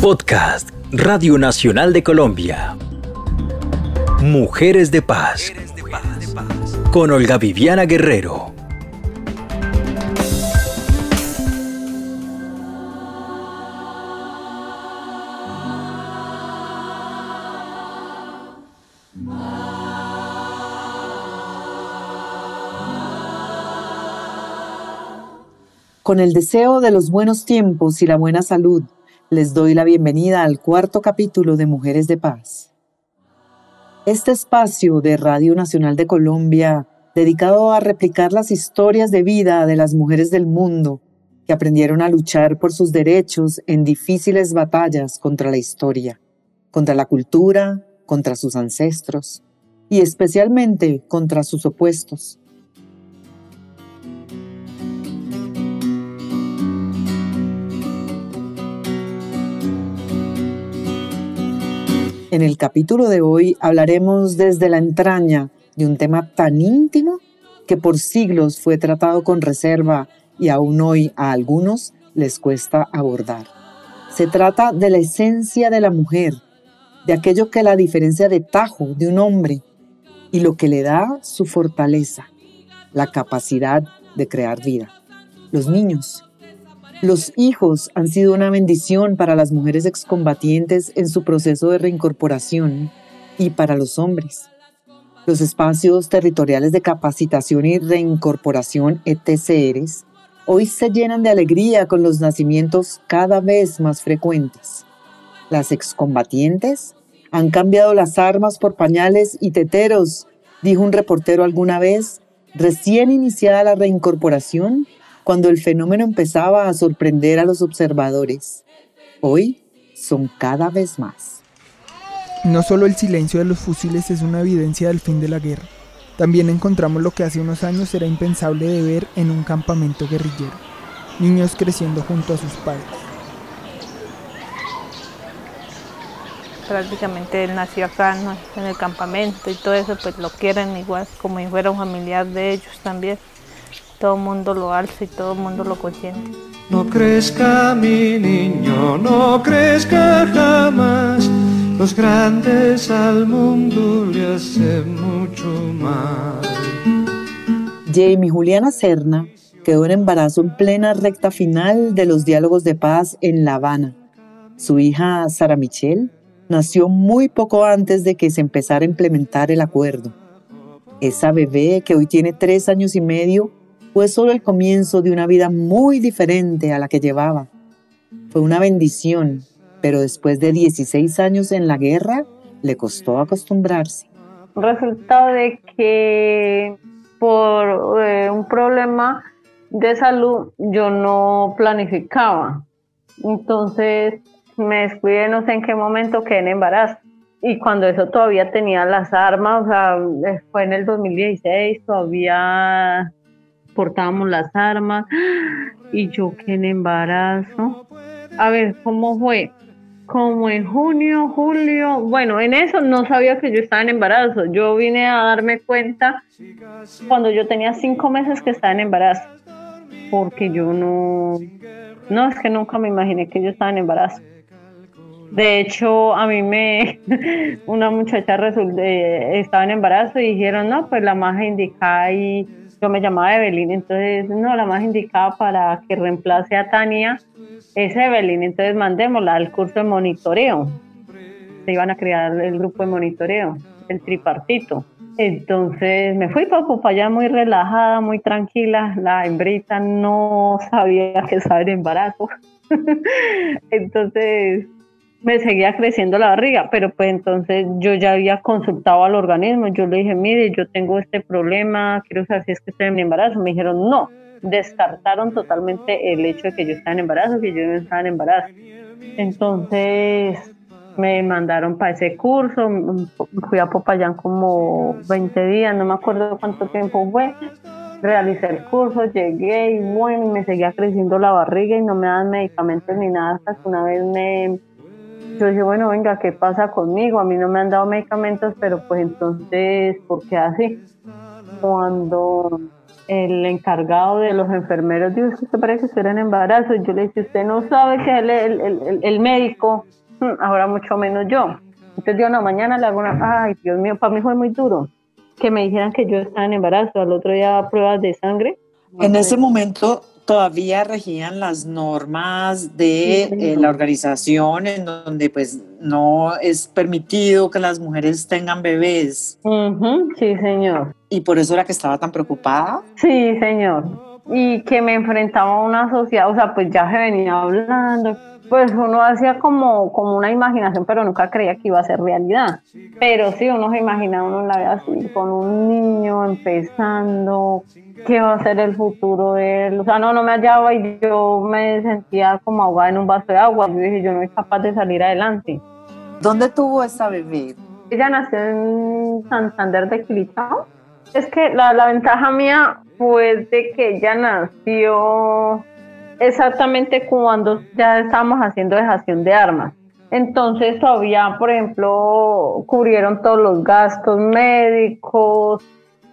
Podcast Radio Nacional de Colombia. Mujeres de Paz. Con Olga Viviana Guerrero. Con el deseo de los buenos tiempos y la buena salud, les doy la bienvenida al cuarto capítulo de Mujeres de Paz. Este espacio de Radio Nacional de Colombia, dedicado a replicar las historias de vida de las mujeres del mundo que aprendieron a luchar por sus derechos en difíciles batallas contra la historia, contra la cultura, contra sus ancestros y especialmente contra sus opuestos En el capítulo de hoy hablaremos desde la entraña de un tema tan íntimo que por siglos fue tratado con reserva y aún hoy a algunos les cuesta abordar. Se trata de la esencia de la mujer, de aquello que la diferencia de tajo de un hombre y lo que le da su fortaleza, la capacidad de crear vida. Los niños, los hijos han sido una bendición para las mujeres excombatientes en su proceso de reincorporación y para los hombres. Los espacios territoriales de capacitación y reincorporación ETCRs hoy se llenan de alegría con los nacimientos cada vez más frecuentes. Las excombatientes han cambiado las armas por pañales y teteros, dijo un reportero alguna vez, recién iniciada la reincorporación cuando el fenómeno empezaba a sorprender a los observadores. Hoy son cada vez más. No solo el silencio de los fusiles es una evidencia del fin de la guerra, también encontramos lo que hace unos años era impensable de ver en un campamento guerrillero, niños creciendo junto a sus padres. Prácticamente él nació acá en el campamento y todo eso, pues lo quieren igual como si fuera un familiar de ellos también todo el mundo lo alza y todo el mundo lo consiente. No crezca mi niño, no crezca jamás. Los grandes al mundo le hacen mucho mal. Jamie Juliana Serna quedó en embarazo en plena recta final de los diálogos de paz en La Habana. Su hija Sara Michelle nació muy poco antes de que se empezara a implementar el acuerdo. Esa bebé que hoy tiene tres años y medio fue solo el comienzo de una vida muy diferente a la que llevaba. Fue una bendición, pero después de 16 años en la guerra, le costó acostumbrarse. Resultado de que por eh, un problema de salud yo no planificaba. Entonces me descuidé, no sé en qué momento quedé en embarazo. Y cuando eso todavía tenía las armas, o sea, fue en el 2016, todavía portábamos las armas y yo que en embarazo. A ver, ¿cómo fue? Como en junio, julio, bueno, en eso no sabía que yo estaba en embarazo. Yo vine a darme cuenta cuando yo tenía cinco meses que estaba en embarazo, porque yo no, no, es que nunca me imaginé que yo estaba en embarazo. De hecho, a mí me, una muchacha resulté, estaba en embarazo y dijeron, no, pues la más indicada y yo me llamaba Evelyn, entonces no, la más indicada para que reemplace a Tania es Evelyn, entonces mandémosla al curso de monitoreo. Se iban a crear el grupo de monitoreo, el tripartito. Entonces me fui para allá muy relajada, muy tranquila. La hembrita no sabía que estaba en embarazo. entonces me seguía creciendo la barriga, pero pues entonces yo ya había consultado al organismo, yo le dije, mire, yo tengo este problema, quiero saber si es que estoy en embarazo. Me dijeron, no, descartaron totalmente el hecho de que yo estaba en embarazo, que yo no estaba en embarazo. Entonces me mandaron para ese curso, fui a Popayán como 20 días, no me acuerdo cuánto tiempo fue. Realicé el curso, llegué y bueno, me seguía creciendo la barriga y no me daban medicamentos ni nada hasta que una vez me yo dije, bueno, venga, ¿qué pasa conmigo? A mí no me han dado medicamentos, pero pues entonces, ¿por qué así? Cuando el encargado de los enfermeros dijo, usted parece que usted era en embarazo. Yo le dije, usted no sabe que el, el, el, médico, mm, ahora mucho menos yo. Entonces yo, no, mañana le hago una, ay, Dios mío, para mí fue muy duro que me dijeran que yo estaba en embarazo, al otro día pruebas de sangre. En ese momento todavía regían las normas de eh, la organización en donde pues no es permitido que las mujeres tengan bebés. sí, señor. ¿Y por eso era que estaba tan preocupada? Sí, señor. Y que me enfrentaba a una sociedad, o sea, pues ya se venía hablando, pues uno hacía como, como una imaginación, pero nunca creía que iba a ser realidad. Pero sí, uno se imaginaba uno la vida así, con un niño empezando, qué va a ser el futuro de él. O sea, no, no me hallaba y yo me sentía como ahogada en un vaso de agua. Yo dije, yo no soy capaz de salir adelante. ¿Dónde tuvo esa bebé? Ella nació en Santander de Quilitao. Es que la, la ventaja mía fue de que ella nació exactamente cuando ya estábamos haciendo dejación de armas. Entonces todavía, por ejemplo, cubrieron todos los gastos médicos,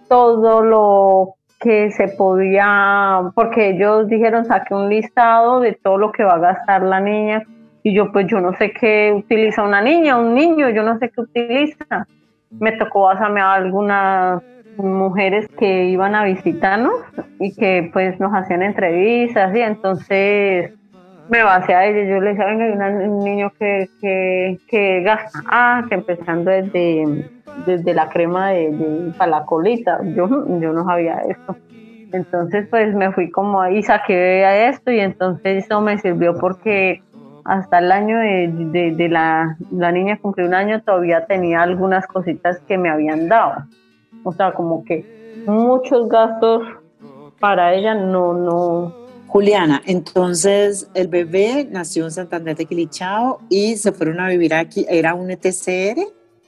todo lo que se podía, porque ellos dijeron saque un listado de todo lo que va a gastar la niña y yo pues yo no sé qué utiliza una niña, un niño, yo no sé qué utiliza. Me tocó basarme a algunas mujeres que iban a visitarnos y que pues nos hacían entrevistas y entonces me basé a ellos, yo les decía, venga, hay un niño que, que, gasta, ah, que empezando desde, desde la crema de, para la colita, yo, yo no sabía esto. Entonces pues me fui como ahí, saqué a esto y entonces eso me sirvió porque hasta el año de, de la, la niña cumplió un año, todavía tenía algunas cositas que me habían dado. O sea, como que muchos gastos para ella no, no. Juliana, entonces el bebé nació en Santander de Quilichao y se fueron a vivir aquí. ¿Era un ETCR?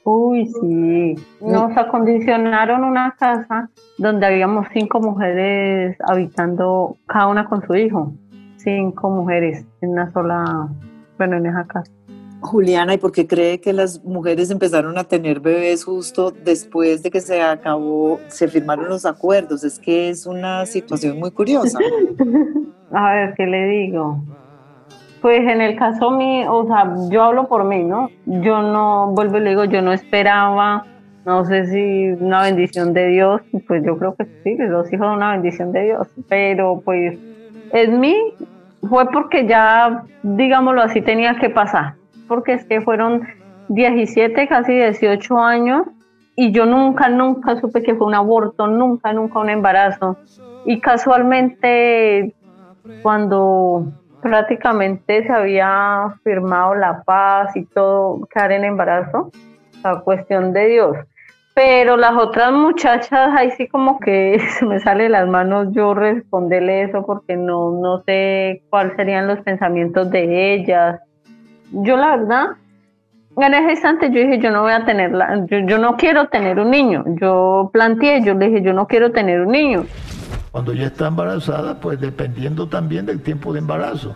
Uy, sí. Nos acondicionaron una casa donde habíamos cinco mujeres habitando, cada una con su hijo. Cinco mujeres en una sola, bueno, en esa casa. Juliana, ¿y por qué cree que las mujeres empezaron a tener bebés justo después de que se acabó, se firmaron los acuerdos? Es que es una situación muy curiosa. a ver, ¿qué le digo? Pues en el caso mío, o sea, yo hablo por mí, ¿no? Yo no, vuelvo y le digo, yo no esperaba, no sé si una bendición de Dios, pues yo creo que sí, los hijos son una bendición de Dios, pero pues en mí fue porque ya, digámoslo así, tenía que pasar porque es que fueron 17, casi 18 años y yo nunca, nunca supe que fue un aborto, nunca, nunca un embarazo. Y casualmente cuando prácticamente se había firmado la paz y todo, quedar en embarazo, la cuestión de Dios. Pero las otras muchachas, ahí sí como que se me sale de las manos yo responderle eso porque no, no sé cuáles serían los pensamientos de ellas yo la verdad, en ese instante yo dije, yo no voy a tenerla, yo, yo no quiero tener un niño. Yo planteé, yo le dije, yo no quiero tener un niño. Cuando ya está embarazada, pues dependiendo también del tiempo de embarazo.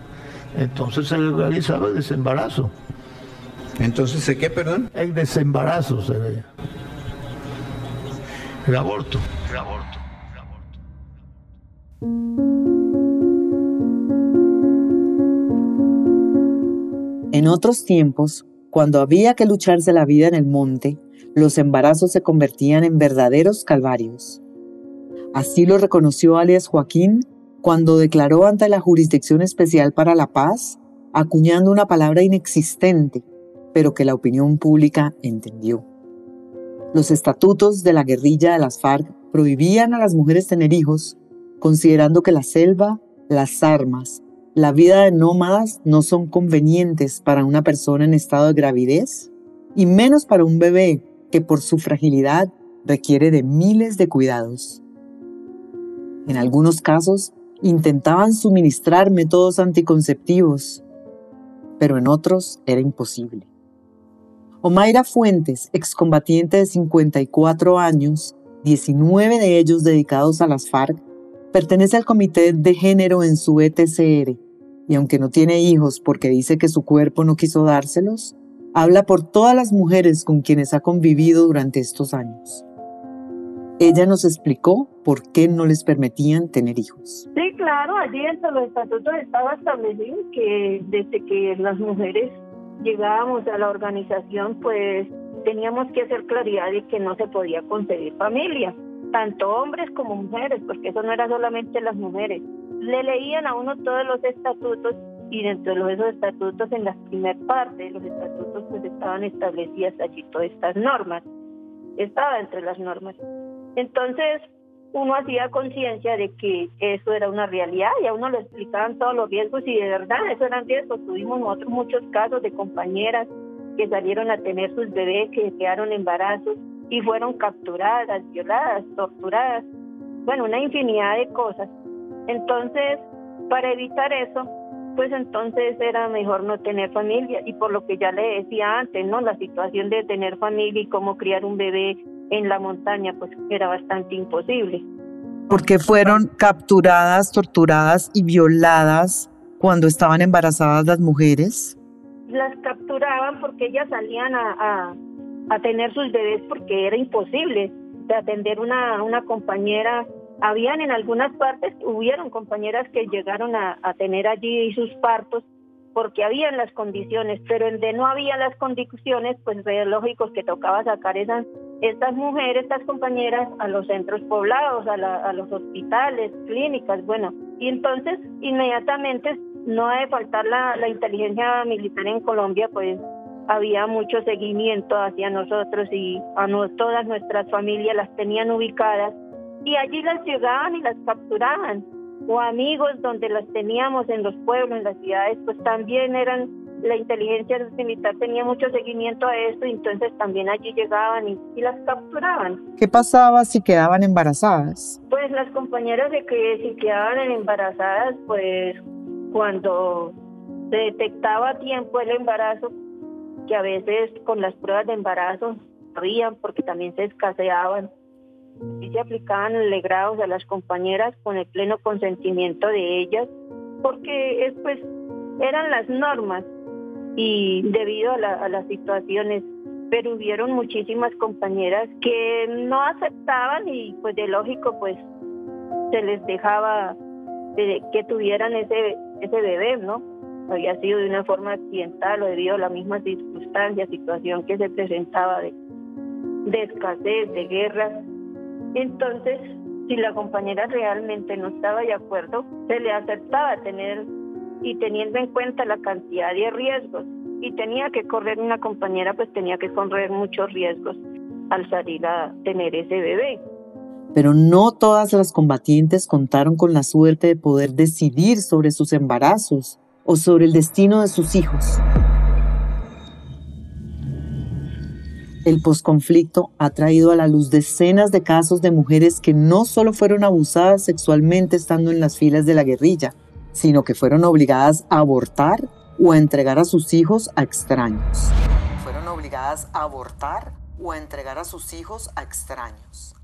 Entonces se realizaba el desembarazo. Entonces, ¿qué, perdón? El desembarazo se ve. El aborto. El aborto. En otros tiempos, cuando había que lucharse la vida en el monte, los embarazos se convertían en verdaderos calvarios. Así lo reconoció alias Joaquín cuando declaró ante la Jurisdicción Especial para la Paz, acuñando una palabra inexistente, pero que la opinión pública entendió. Los estatutos de la guerrilla de las FARC prohibían a las mujeres tener hijos, considerando que la selva, las armas la vida de nómadas no son convenientes para una persona en estado de gravidez y menos para un bebé que por su fragilidad requiere de miles de cuidados. En algunos casos intentaban suministrar métodos anticonceptivos, pero en otros era imposible. Omaira Fuentes, excombatiente de 54 años, 19 de ellos dedicados a las FARC, Pertenece al comité de género en su ETCR y aunque no tiene hijos porque dice que su cuerpo no quiso dárselos, habla por todas las mujeres con quienes ha convivido durante estos años. Ella nos explicó por qué no les permitían tener hijos. Sí, claro, allí dentro de los estatutos estaba establecido que desde que las mujeres llegábamos a la organización, pues teníamos que hacer claridad de que no se podía concebir familia, tanto hombres como mujeres, porque eso no era solamente las mujeres. Le leían a uno todos los estatutos y dentro de esos estatutos, en la primera parte los estatutos, pues estaban establecidas allí todas estas normas. Estaba entre las normas. Entonces, uno hacía conciencia de que eso era una realidad y a uno le explicaban todos los riesgos y de verdad eso eran riesgos. Tuvimos nosotros muchos casos de compañeras que salieron a tener sus bebés, que quedaron embarazos y fueron capturadas, violadas, torturadas, bueno, una infinidad de cosas. Entonces, para evitar eso, pues entonces era mejor no tener familia y por lo que ya le decía antes, ¿no? La situación de tener familia y cómo criar un bebé en la montaña, pues era bastante imposible. Porque fueron capturadas, torturadas y violadas cuando estaban embarazadas las mujeres. Las capturaban porque ellas salían a, a, tener sus bebés porque era imposible de atender una, una compañera. Habían en algunas partes, hubieron compañeras que llegaron a, tener allí sus partos porque habían las condiciones, pero en de no había las condiciones, pues es lógico que tocaba sacar esas estas mujeres, estas compañeras, a los centros poblados, a, los hospitales, clínicas, bueno, y entonces inmediatamente no ha de faltar la, la inteligencia militar en Colombia, pues había mucho seguimiento hacia nosotros y a no, todas nuestras familias las tenían ubicadas y allí las llegaban y las capturaban o amigos donde las teníamos en los pueblos, en las ciudades, pues también eran la inteligencia militar tenía mucho seguimiento a esto y entonces también allí llegaban y, las capturaban. ¿Qué pasaba si quedaban embarazadas? Pues las compañeras de que si quedaban embarazadas, pues cuando se detectaba a tiempo el embarazo, que a veces con las pruebas de embarazo habían porque también se escaseaban, y se aplicaban legrados a las compañeras con el pleno consentimiento de ellas, porque es, pues eran las normas y debido a, las situaciones pero hubieron muchísimas compañeras que no aceptaban y pues de lógico pues se les dejaba que tuvieran ese ese bebé, ¿no? Había sido de una forma accidental o debido a la misma circunstancia, situación que se presentaba de, de escasez, de guerra. Entonces, si la compañera realmente no estaba de acuerdo, se le aceptaba tener y teniendo en cuenta la cantidad de riesgos y tenía que correr una compañera, pues tenía que correr muchos riesgos al salir a tener ese bebé. Pero no todas las combatientes contaron con la suerte de poder decidir sobre sus embarazos o sobre el destino de sus hijos. El posconflicto ha traído a la luz decenas de casos de mujeres que no solo fueron abusadas sexualmente estando en las filas de la guerrilla, sino que fueron obligadas a abortar o a entregar a sus hijos a extraños. Fueron obligadas a abortar o a entregar a sus hijos a extraños.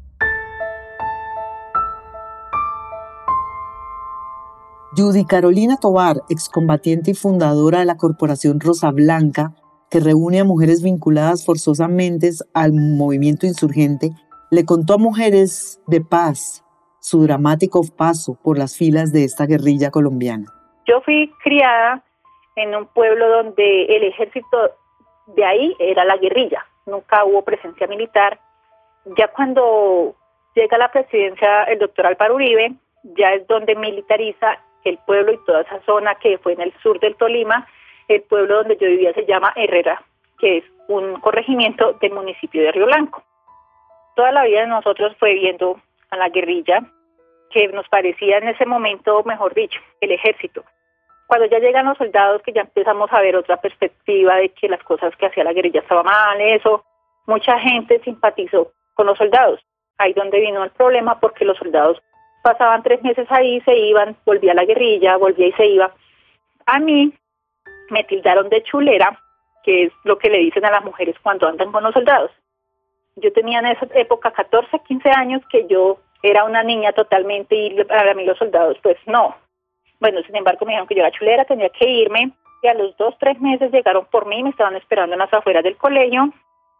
Judy Carolina Tobar, excombatiente y fundadora de la Corporación Rosa Blanca, que reúne a mujeres vinculadas forzosamente al movimiento insurgente, le contó a Mujeres de Paz su dramático paso por las filas de esta guerrilla colombiana. Yo fui criada en un pueblo donde el ejército de ahí era la guerrilla, nunca hubo presencia militar. Ya cuando llega la presidencia el doctor Álvaro Uribe, ya es donde militariza el pueblo y toda esa zona que fue en el sur del Tolima, el pueblo donde yo vivía se llama Herrera, que es un corregimiento del municipio de Río Blanco. Toda la vida de nosotros fue viendo a la guerrilla, que nos parecía en ese momento, mejor dicho, el ejército. Cuando ya llegan los soldados, que ya empezamos a ver otra perspectiva de que las cosas que hacía la guerrilla estaban mal, eso, mucha gente simpatizó con los soldados. Ahí donde vino el problema, porque los soldados pasaban tres meses ahí, se iban, volvía a la guerrilla, volvía y se iba. A mí me tildaron de chulera, que es lo que le dicen a las mujeres cuando andan con los soldados. Yo tenía en esa época 14, 15 años que yo era una niña totalmente y para mí los soldados pues no. Bueno, sin embargo me dijeron que yo era chulera, tenía que irme y a los dos, tres meses llegaron por mí, me estaban esperando en las afueras del colegio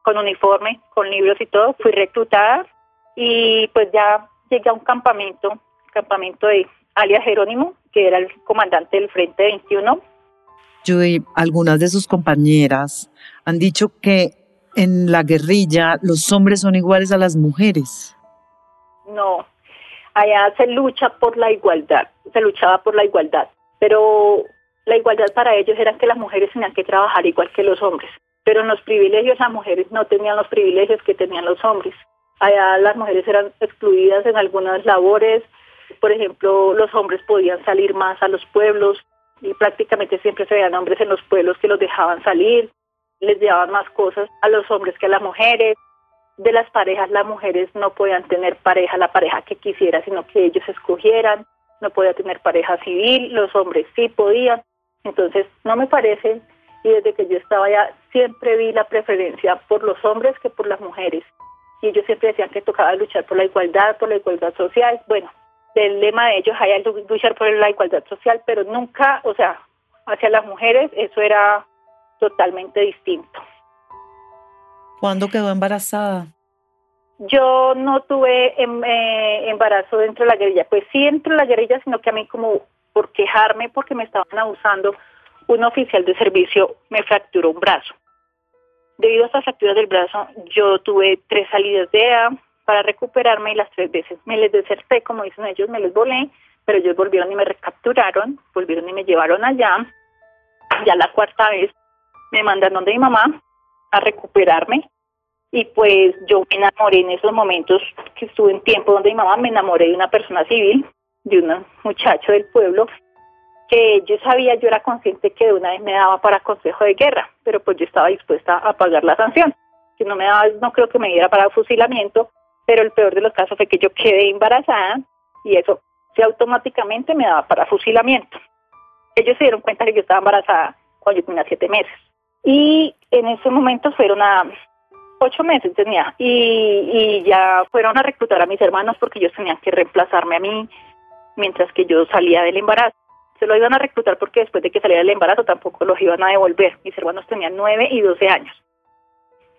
con uniforme, con libros y todo, fui reclutada y pues ya llegué a un campamento, campamento de alias Jerónimo, que era el comandante del Frente 21. Judy, algunas de sus compañeras han dicho que en la guerrilla los hombres son iguales a las mujeres. No, allá se lucha por la igualdad, se luchaba por la igualdad, pero la igualdad para ellos era que las mujeres tenían que trabajar igual que los hombres, pero en los privilegios las mujeres no tenían los privilegios que tenían los hombres. Allá las mujeres eran excluidas en algunas labores, por ejemplo, los hombres podían salir más a los pueblos y prácticamente siempre se veían hombres en los pueblos que los dejaban salir, les llevaban más cosas a los hombres que a las mujeres. De las parejas, las mujeres no podían tener pareja, la pareja que quisiera, sino que ellos escogieran. No podía tener pareja civil, los hombres sí podían. Entonces, no me parece, y desde que yo estaba allá, siempre vi la preferencia por los hombres que por las mujeres. Y ellos siempre decían que tocaba luchar por la igualdad, por la igualdad social. Bueno, el lema de ellos hay luchar por la igualdad social, pero nunca, o sea, hacia las mujeres eso era totalmente distinto. ¿Cuándo quedó embarazada? Yo no tuve em, eh, embarazo dentro de la guerrilla, pues sí dentro de la guerrilla, sino que a mí como por quejarme porque me estaban abusando, un oficial de servicio me fracturó un brazo. Debido a esta fractura del brazo, yo tuve tres salidas de EA para recuperarme y las tres veces me les deserté, como dicen ellos, me les volé, pero ellos volvieron y me recapturaron, volvieron y me llevaron allá. Ya la cuarta vez me mandan donde mi mamá a recuperarme y pues yo me enamoré en esos momentos que estuve en tiempo donde mi mamá me enamoré de una persona civil, de un muchacho del pueblo que yo sabía, yo era consciente que de una vez me daba para consejo de guerra, pero pues yo estaba dispuesta a pagar la sanción. Que no me daba, no creo que me diera para fusilamiento, pero el peor de los casos fue que yo quedé embarazada y eso sí automáticamente me daba para fusilamiento. Ellos se dieron cuenta que yo estaba embarazada cuando yo tenía siete meses. Y en ese momento fueron a ocho meses tenía y, ya fueron a reclutar a mis hermanos porque ellos tenían que reemplazarme a mí mientras que yo salía del embarazo. Se lo iban a reclutar porque después de que saliera del embarazo tampoco los iban a devolver. Mis hermanos tenían nueve y doce años.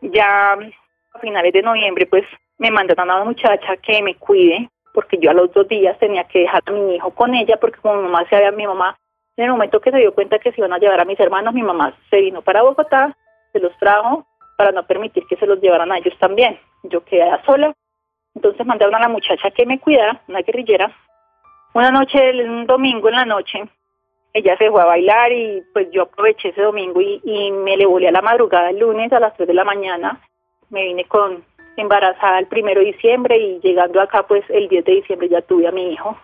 Ya a finales de noviembre pues me mandaron a una muchacha que me cuide porque yo a los dos días tenía que dejar a mi hijo con ella porque como mi mamá se había, mi mamá en el momento que se dio cuenta que se iban a llevar a mis hermanos, mi mamá se vino para Bogotá, se los trajo para no permitir que se los llevaran a ellos también. Yo quedé sola, entonces mandaron a la muchacha que me cuidara, una guerrillera. Una noche, un domingo en la noche, ella se fue a bailar y pues yo aproveché ese domingo y, y me le volé a la madrugada el lunes a las 3 de la mañana. Me vine con embarazada el primero de diciembre y llegando acá pues el 10 de diciembre ya tuve a mi hijo.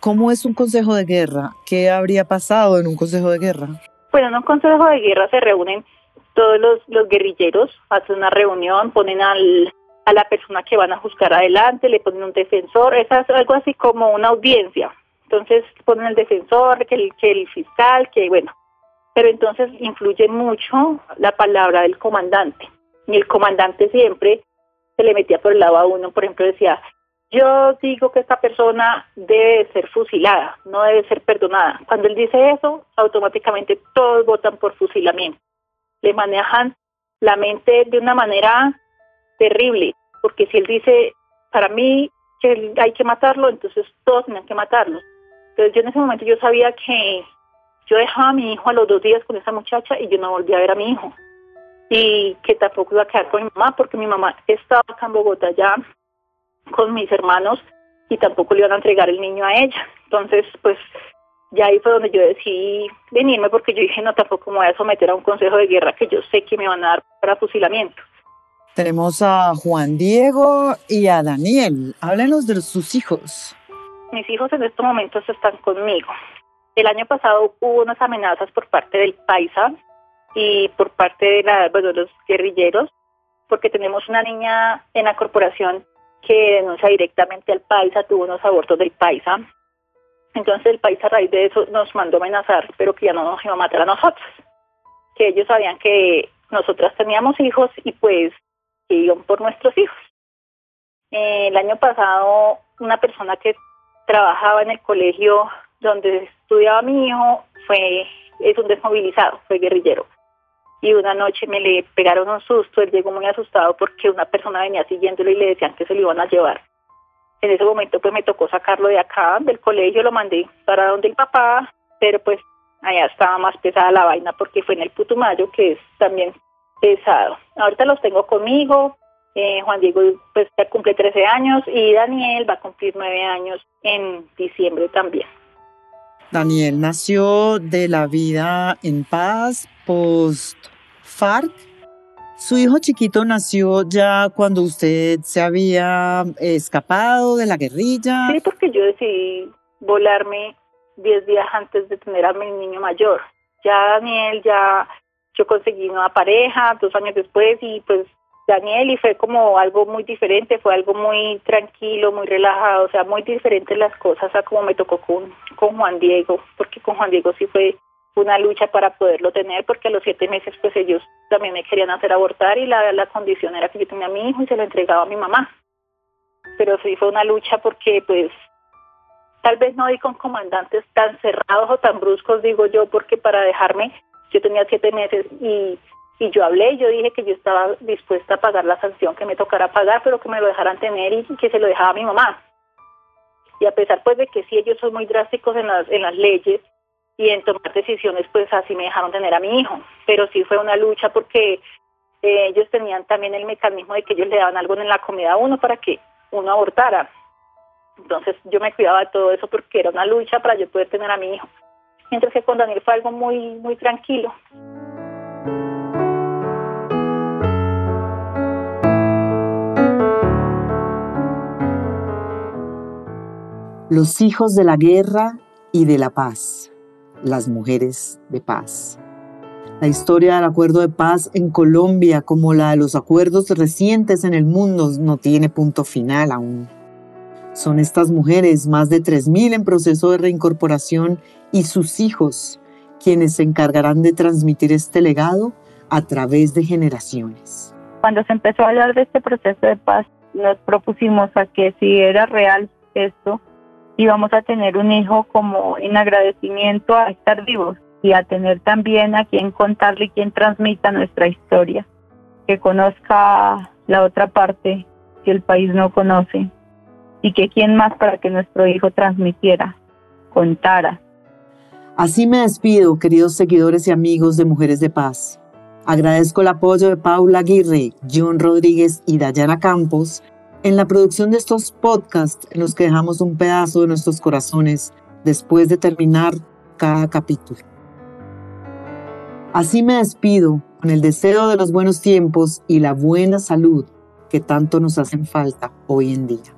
¿Cómo es un consejo de guerra? ¿Qué habría pasado en un consejo de guerra? Bueno, en un consejo de guerra se reúnen todos los, los guerrilleros, hacen una reunión, ponen al, a la persona que van a juzgar adelante, le ponen un defensor, es algo así como una audiencia. Entonces ponen el defensor, que el, que el fiscal, que bueno. Pero entonces influye mucho la palabra del comandante. Y el comandante siempre se le metía por el lado a uno, por ejemplo, decía, yo digo que esta persona debe ser fusilada, no debe ser perdonada. Cuando él dice eso, automáticamente todos votan por fusilamiento. Le manejan la mente de una manera terrible, porque si él dice, para mí que hay que matarlo, entonces todos tienen que matarlo. Entonces yo en ese momento yo sabía que yo dejaba a mi hijo a los dos días con esa muchacha y yo no volví a ver a mi hijo. Y que tampoco iba a quedar con mi mamá, porque mi mamá estaba acá en Bogotá ya con mis hermanos y tampoco le iban a entregar el niño a ella. Entonces, pues ya ahí fue donde yo decidí venirme porque yo dije, no, tampoco me voy a someter a un consejo de guerra que yo sé que me van a dar para fusilamiento. Tenemos a Juan Diego y a Daniel. Háblenos de sus hijos. Mis hijos en estos momentos están conmigo. El año pasado hubo unas amenazas por parte del Paisa y por parte de, la, bueno, los guerrilleros, porque tenemos una niña en la corporación que denuncia directamente al paisa, tuvo unos abortos del paisa. Entonces el paisa a raíz de eso nos mandó amenazar, pero que ya no nos iba a matar a nosotros. Que ellos sabían que nosotras teníamos hijos y pues que iban por nuestros hijos. el año pasado una persona que trabajaba en el colegio donde estudiaba mi hijo fue es un desmovilizado, fue guerrillero. Y una noche me le pegaron un susto, él llegó muy asustado porque una persona venía siguiéndolo y le decían que se lo iban a llevar. En ese momento pues me tocó sacarlo de acá, del colegio, lo mandé para donde el papá, pero pues allá estaba más pesada la vaina porque fue en el Putumayo, que es también pesado. Ahorita los tengo conmigo, eh, Juan Diego pues ya cumple 13 años y Daniel va a cumplir 9 años en diciembre también. Daniel nació de la vida en paz post FARC. Su hijo chiquito nació ya cuando usted se había escapado de la guerrilla. Sí, porque yo decidí volarme 10 días antes de tener a mi niño mayor. Ya Daniel, ya yo conseguí una pareja dos años después y pues Daniel y fue como algo muy diferente, fue algo muy tranquilo, muy relajado, o sea, muy diferente las cosas a como me tocó con, con Juan Diego, porque con Juan Diego sí fue una lucha para poderlo tener, porque a los siete meses pues ellos también me querían hacer abortar y la, la condición era que yo tenía a mi hijo y se lo entregaba a mi mamá. Pero sí fue una lucha porque pues tal vez no di con comandantes tan cerrados o tan bruscos, digo yo, porque para dejarme, yo tenía siete meses y y yo hablé, yo dije que yo estaba dispuesta a pagar la sanción que me tocara pagar, pero que me lo dejaran tener y que se lo dejaba a mi mamá. Y a pesar pues de que sí ellos son muy drásticos en las, en las leyes y en tomar decisiones, pues así me dejaron tener a mi hijo. Pero sí fue una lucha porque eh, ellos tenían también el mecanismo de que ellos le daban algo en la comida a uno para que uno abortara. Entonces yo me cuidaba de todo eso porque era una lucha para yo poder tener a mi hijo. Mientras que con Daniel fue algo muy, muy tranquilo. Los hijos de la guerra y de la paz, las mujeres de paz. La historia del acuerdo de paz en Colombia, como la de los acuerdos recientes en el mundo, no tiene punto final aún. Son estas mujeres, más de 3.000 en proceso de reincorporación, y sus hijos, quienes se encargarán de transmitir este legado a través de generaciones. Cuando se empezó a hablar de este proceso de paz, nos propusimos a que si era real esto, y vamos a tener un hijo como en agradecimiento a estar vivos y a tener también a quien contarle y quien transmita nuestra historia, que conozca la otra parte que el país no conoce y que quien más para que nuestro hijo transmitiera, contara. Así me despido, queridos seguidores y amigos de Mujeres de Paz. Agradezco el apoyo de Paula Aguirre, John Rodríguez y Dayana Campos en la producción de estos podcasts en los que dejamos un pedazo de nuestros corazones después de terminar cada capítulo. Así me despido con el deseo de los buenos tiempos y la buena salud que tanto nos hacen falta hoy en día.